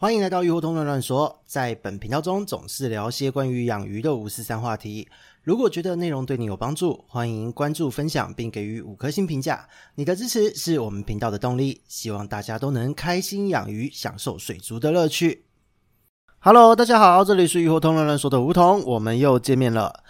欢迎来到鱼活通乱乱说，在本频道中总是聊些关于养鱼的五四三话题。如果觉得内容对你有帮助，欢迎关注、分享并给予五颗星评价。你的支持是我们频道的动力。希望大家都能开心养鱼，享受水族的乐趣。Hello，大家好，这里是鱼活通乱乱说的梧桐，我们又见面了。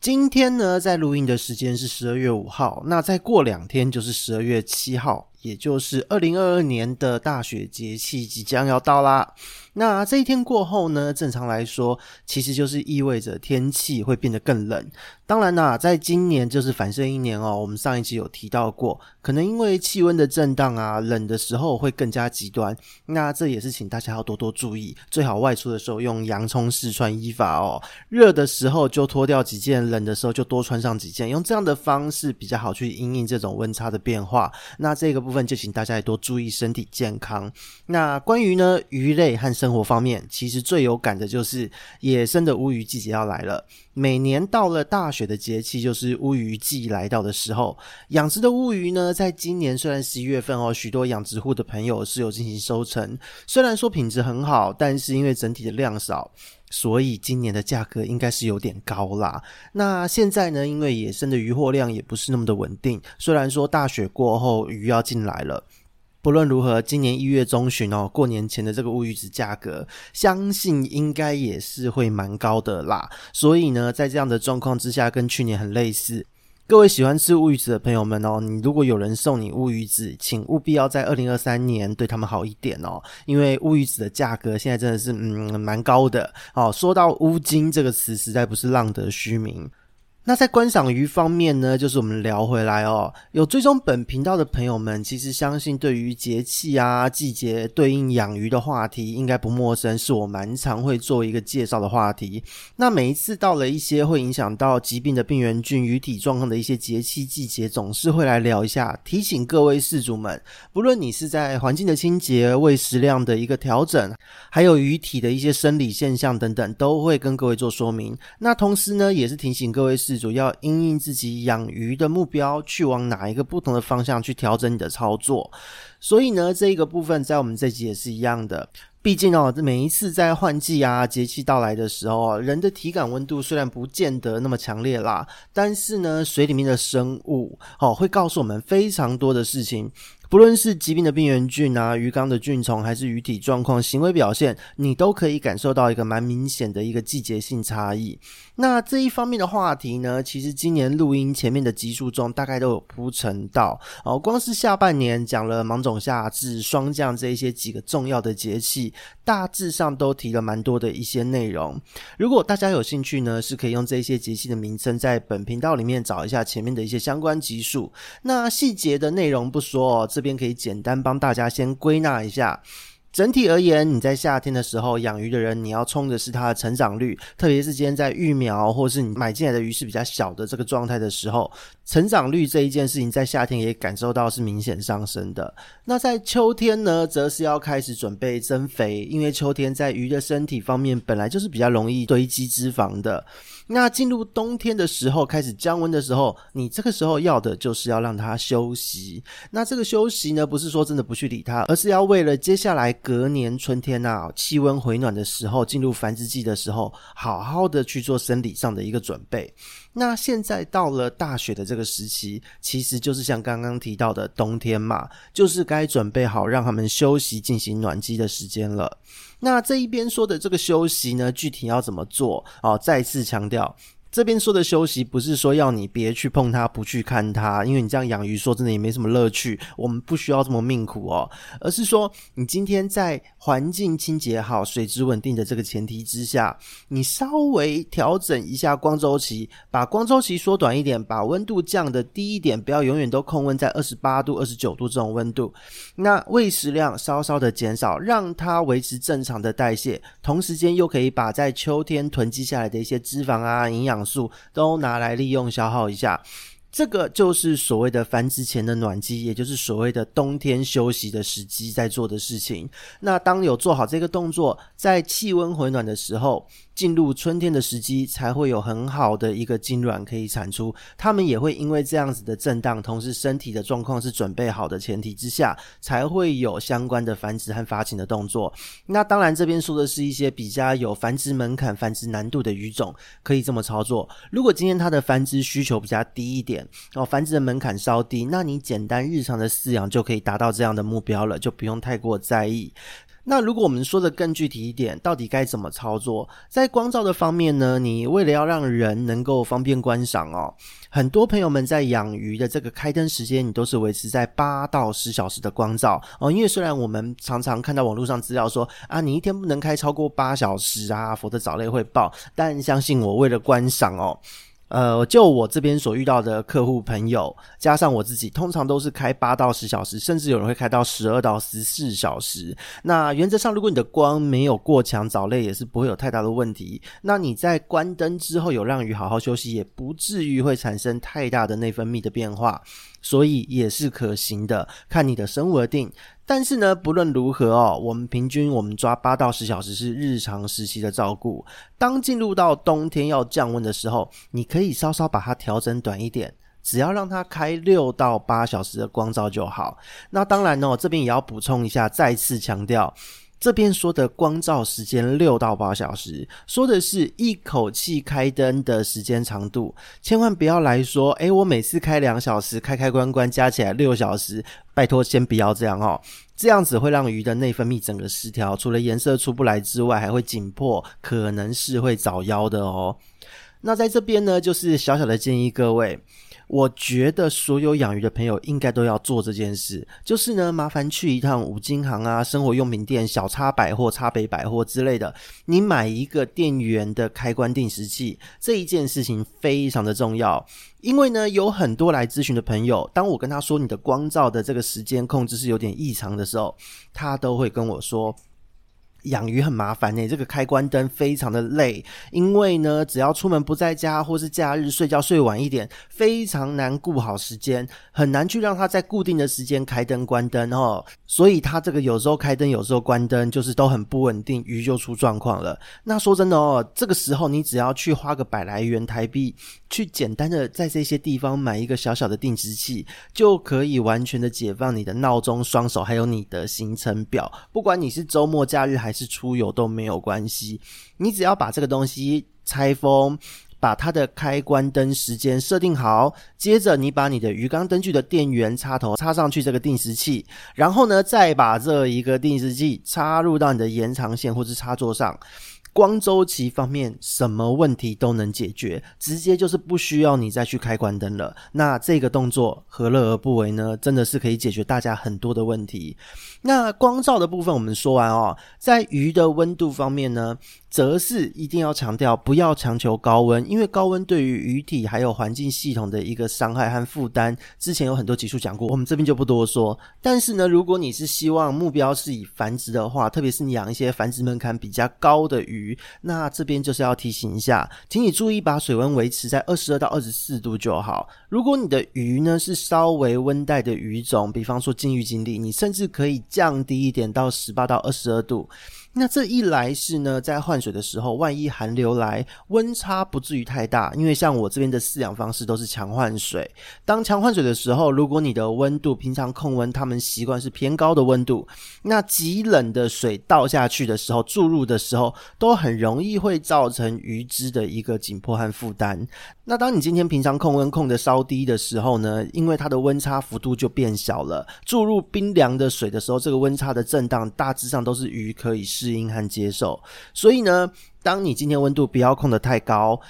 今天呢，在录音的时间是十二月五号，那再过两天就是十二月七号。也就是二零二二年的大雪节气即将要到啦。那这一天过后呢，正常来说，其实就是意味着天气会变得更冷。当然啦，在今年就是反射一年哦。我们上一集有提到过，可能因为气温的震荡啊，冷的时候会更加极端。那这也是请大家要多多注意，最好外出的时候用洋葱式穿衣法哦。热的时候就脱掉几件，冷的时候就多穿上几件，用这样的方式比较好去因应这种温差的变化。那这个部分就请大家也多注意身体健康。那关于呢鱼类和生活方面，其实最有感的就是野生的乌鱼季节要来了。每年到了大雪的节气，就是乌鱼季来到的时候。养殖的乌鱼呢，在今年虽然十一月份哦，许多养殖户的朋友是有进行收成，虽然说品质很好，但是因为整体的量少，所以今年的价格应该是有点高啦。那现在呢，因为野生的鱼货量也不是那么的稳定，虽然说大雪过后鱼要进来了。不论如何，今年一月中旬哦，过年前的这个乌鱼子价格，相信应该也是会蛮高的啦。所以呢，在这样的状况之下，跟去年很类似。各位喜欢吃乌鱼子的朋友们哦，你如果有人送你乌鱼子，请务必要在二零二三年对他们好一点哦，因为乌鱼子的价格现在真的是嗯蛮高的哦。说到乌金这个词，实在不是浪得虚名。那在观赏鱼方面呢，就是我们聊回来哦。有追踪本频道的朋友们，其实相信对于节气啊、季节对应养鱼的话题，应该不陌生，是我蛮常会做一个介绍的话题。那每一次到了一些会影响到疾病的病原菌、鱼体状况的一些节气季节，总是会来聊一下，提醒各位饲主们，不论你是在环境的清洁、喂食量的一个调整，还有鱼体的一些生理现象等等，都会跟各位做说明。那同时呢，也是提醒各位饲主要因应自己养鱼的目标，去往哪一个不同的方向去调整你的操作。所以呢，这一个部分在我们这集也是一样的。毕竟哦，每一次在换季啊、节气到来的时候，人的体感温度虽然不见得那么强烈啦，但是呢，水里面的生物哦，会告诉我们非常多的事情。不论是疾病的病原菌啊、鱼缸的菌虫，还是鱼体状况、行为表现，你都可以感受到一个蛮明显的一个季节性差异。那这一方面的话题呢，其实今年录音前面的集数中，大概都有铺陈到哦。光是下半年讲了芒种夏至、霜降这一些几个重要的节气，大致上都提了蛮多的一些内容。如果大家有兴趣呢，是可以用这些节气的名称，在本频道里面找一下前面的一些相关集数。那细节的内容不说哦，这。这边可以简单帮大家先归纳一下。整体而言，你在夏天的时候养鱼的人，你要冲的是它的成长率，特别是今天在育苗或是你买进来的鱼是比较小的这个状态的时候，成长率这一件事情在夏天也感受到是明显上升的。那在秋天呢，则是要开始准备增肥，因为秋天在鱼的身体方面本来就是比较容易堆积脂肪的。那进入冬天的时候，开始降温的时候，你这个时候要的就是要让它休息。那这个休息呢，不是说真的不去理它，而是要为了接下来隔年春天啊，气温回暖的时候，进入繁殖季的时候，好好的去做生理上的一个准备。那现在到了大雪的这个时期，其实就是像刚刚提到的冬天嘛，就是该准备好让他们休息、进行暖机的时间了。那这一边说的这个休息呢，具体要怎么做？哦，再次强调。这边说的休息，不是说要你别去碰它，不去看它，因为你这样养鱼，说真的也没什么乐趣。我们不需要这么命苦哦，而是说，你今天在环境清洁好、水质稳定的这个前提之下，你稍微调整一下光周期，把光周期缩短一点，把温度降得低一点，不要永远都控温在二十八度、二十九度这种温度。那喂食量稍稍的减少，让它维持正常的代谢，同时间又可以把在秋天囤积下来的一些脂肪啊、营养。素都拿来利用消耗一下，这个就是所谓的繁殖前的暖机，也就是所谓的冬天休息的时机，在做的事情。那当有做好这个动作，在气温回暖的时候，进入春天的时机，才会有很好的一个精卵可以产出。它们也会因为这样子的震荡，同时身体的状况是准备好的前提之下，才会有相关的繁殖和发情的动作。那当然，这边说的是一些比较有繁殖门槛、繁殖难度的鱼种，可以这么操作。如果今天它的繁殖需求比较低一点，哦，繁殖的门槛稍低，那你简单日常的饲养就可以达到这样的目标了，就不用太过在意。那如果我们说的更具体一点，到底该怎么操作？在光照的方面呢？你为了要让人能够方便观赏哦，很多朋友们在养鱼的这个开灯时间，你都是维持在八到十小时的光照哦。因为虽然我们常常看到网络上资料说啊，你一天不能开超过八小时啊，否则藻类会爆。但相信我，为了观赏哦。呃，就我这边所遇到的客户朋友，加上我自己，通常都是开八到十小时，甚至有人会开到十二到十四小时。那原则上，如果你的光没有过强，藻类也是不会有太大的问题。那你在关灯之后，有让鱼好好休息，也不至于会产生太大的内分泌的变化。所以也是可行的，看你的生物而定。但是呢，不论如何哦，我们平均我们抓八到十小时是日常时期的照顾。当进入到冬天要降温的时候，你可以稍稍把它调整短一点，只要让它开六到八小时的光照就好。那当然哦，这边也要补充一下，再次强调。这边说的光照时间六到八小时，说的是一口气开灯的时间长度，千万不要来说，诶，我每次开两小时，开开关关加起来六小时，拜托先不要这样哦，这样子会让鱼的内分泌整个失调，除了颜色出不来之外，还会紧迫，可能是会早夭的哦。那在这边呢，就是小小的建议各位。我觉得所有养鱼的朋友应该都要做这件事，就是呢，麻烦去一趟五金行啊、生活用品店、小叉百货、叉北百货之类的，你买一个电源的开关定时器，这一件事情非常的重要。因为呢，有很多来咨询的朋友，当我跟他说你的光照的这个时间控制是有点异常的时候，他都会跟我说。养鱼很麻烦呢，这个开关灯非常的累，因为呢，只要出门不在家或是假日睡觉睡晚一点，非常难顾好时间，很难去让它在固定的时间开灯关灯哦。所以它这个有时候开灯，有时候关灯，就是都很不稳定，鱼就出状况了。那说真的哦，这个时候你只要去花个百来元台币，去简单的在这些地方买一个小小的定时器，就可以完全的解放你的闹钟、双手，还有你的行程表。不管你是周末、假日还是出游都没有关系，你只要把这个东西拆封，把它的开关灯时间设定好，接着你把你的鱼缸灯具的电源插头插上去这个定时器，然后呢，再把这一个定时器插入到你的延长线或是插座上。光周期方面，什么问题都能解决，直接就是不需要你再去开关灯了。那这个动作何乐而不为呢？真的是可以解决大家很多的问题。那光照的部分我们说完哦，在鱼的温度方面呢，则是一定要强调不要强求高温，因为高温对于鱼体还有环境系统的一个伤害和负担，之前有很多集数讲过，我们这边就不多说。但是呢，如果你是希望目标是以繁殖的话，特别是你养一些繁殖门槛比较高的鱼，那这边就是要提醒一下，请你注意把水温维持在二十二到二十四度就好。如果你的鱼呢是稍微温带的鱼种，比方说金鱼、锦鲤，你甚至可以降低一点到十八到二十二度。那这一来是呢，在换水的时候，万一寒流来，温差不至于太大。因为像我这边的饲养方式都是强换水。当强换水的时候，如果你的温度平常控温，他们习惯是偏高的温度，那极冷的水倒下去的时候，注入的时候，都很容易会造成鱼只的一个紧迫和负担。那当你今天平常控温控的稍低的时候呢，因为它的温差幅度就变小了，注入冰凉的水的时候，这个温差的震荡大致上都是鱼可以适适应和接受，所以呢，当你今天温度不要控得太高，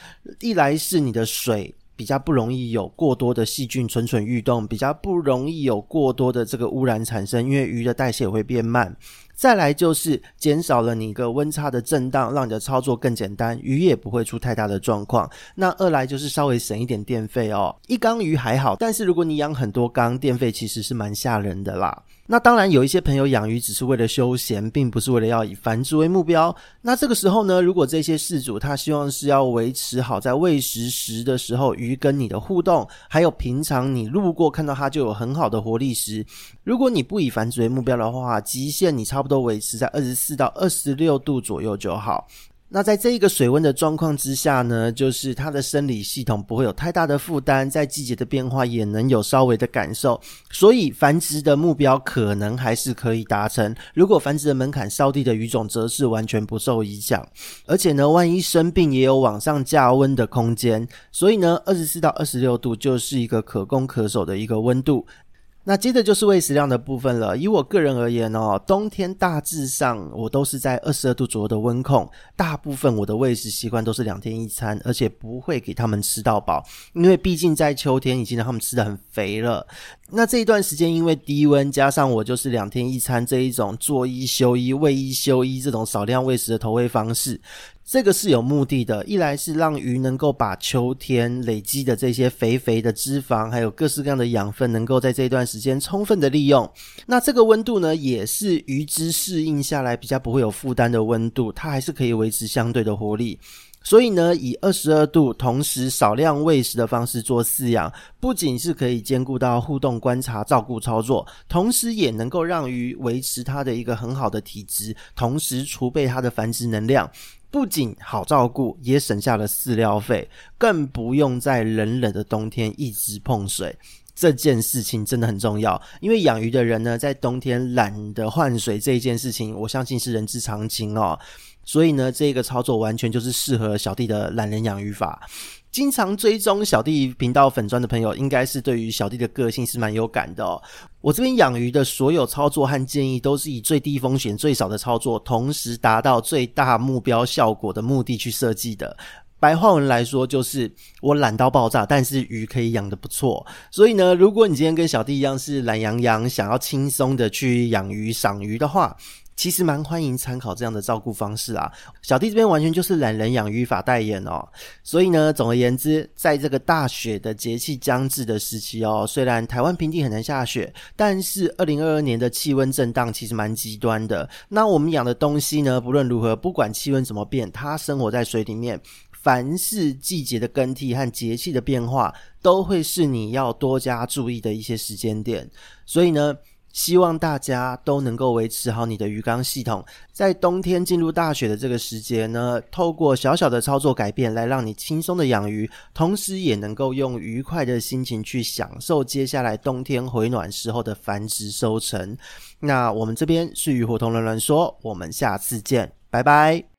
一来是你的水比较不容易有过多的细菌蠢蠢欲动，比较不容易有过多的这个污染产生，因为鱼的代谢也会变慢。再来就是减少了你一个温差的震荡，让你的操作更简单，鱼也不会出太大的状况。那二来就是稍微省一点电费哦，一缸鱼还好，但是如果你养很多缸，电费其实是蛮吓人的啦。那当然，有一些朋友养鱼只是为了休闲，并不是为了要以繁殖为目标。那这个时候呢，如果这些饲主他希望是要维持好在喂食时的时候鱼跟你的互动，还有平常你路过看到它就有很好的活力时，如果你不以繁殖为目标的话，极限你超不多维持在二十四到二十六度左右就好。那在这一个水温的状况之下呢，就是它的生理系统不会有太大的负担，在季节的变化也能有稍微的感受，所以繁殖的目标可能还是可以达成。如果繁殖的门槛稍低的鱼种，则是完全不受影响。而且呢，万一生病也有往上加温的空间，所以呢，二十四到二十六度就是一个可攻可守的一个温度。那接着就是喂食量的部分了。以我个人而言哦，冬天大致上我都是在二十二度左右的温控，大部分我的喂食习惯都是两天一餐，而且不会给他们吃到饱，因为毕竟在秋天已经让他们吃得很肥了。那这一段时间因为低温，加上我就是两天一餐这一种做一休一、喂一休一这种少量喂食的投喂方式。这个是有目的的，一来是让鱼能够把秋天累积的这些肥肥的脂肪，还有各式各样的养分，能够在这一段时间充分的利用。那这个温度呢，也是鱼只适应下来比较不会有负担的温度，它还是可以维持相对的活力。所以呢，以二十二度，同时少量喂食的方式做饲养，不仅是可以兼顾到互动观察、照顾操作，同时也能够让鱼维持它的一个很好的体质，同时储备它的繁殖能量。不仅好照顾，也省下了饲料费，更不用在冷冷的冬天一直碰水。这件事情真的很重要，因为养鱼的人呢，在冬天懒得换水这一件事情，我相信是人之常情哦。所以呢，这个操作完全就是适合小弟的懒人养鱼法。经常追踪小弟频道粉砖的朋友，应该是对于小弟的个性是蛮有感的哦。我这边养鱼的所有操作和建议，都是以最低风险、最少的操作，同时达到最大目标效果的目的去设计的。白话文来说，就是我懒到爆炸，但是鱼可以养得不错。所以呢，如果你今天跟小弟一样是懒洋洋，想要轻松的去养鱼、赏鱼的话，其实蛮欢迎参考这样的照顾方式啊，小弟这边完全就是懒人养鱼法代言哦。所以呢，总而言之，在这个大雪的节气将至的时期哦，虽然台湾平地很难下雪，但是二零二二年的气温震荡其实蛮极端的。那我们养的东西呢，不论如何，不管气温怎么变，它生活在水里面，凡是季节的更替和节气的变化，都会是你要多加注意的一些时间点。所以呢，希望大家都能够维持好你的鱼缸系统，在冬天进入大雪的这个时节呢，透过小小的操作改变来让你轻松的养鱼，同时也能够用愉快的心情去享受接下来冬天回暖时候的繁殖收成。那我们这边是鱼活通乱乱说，我们下次见，拜拜。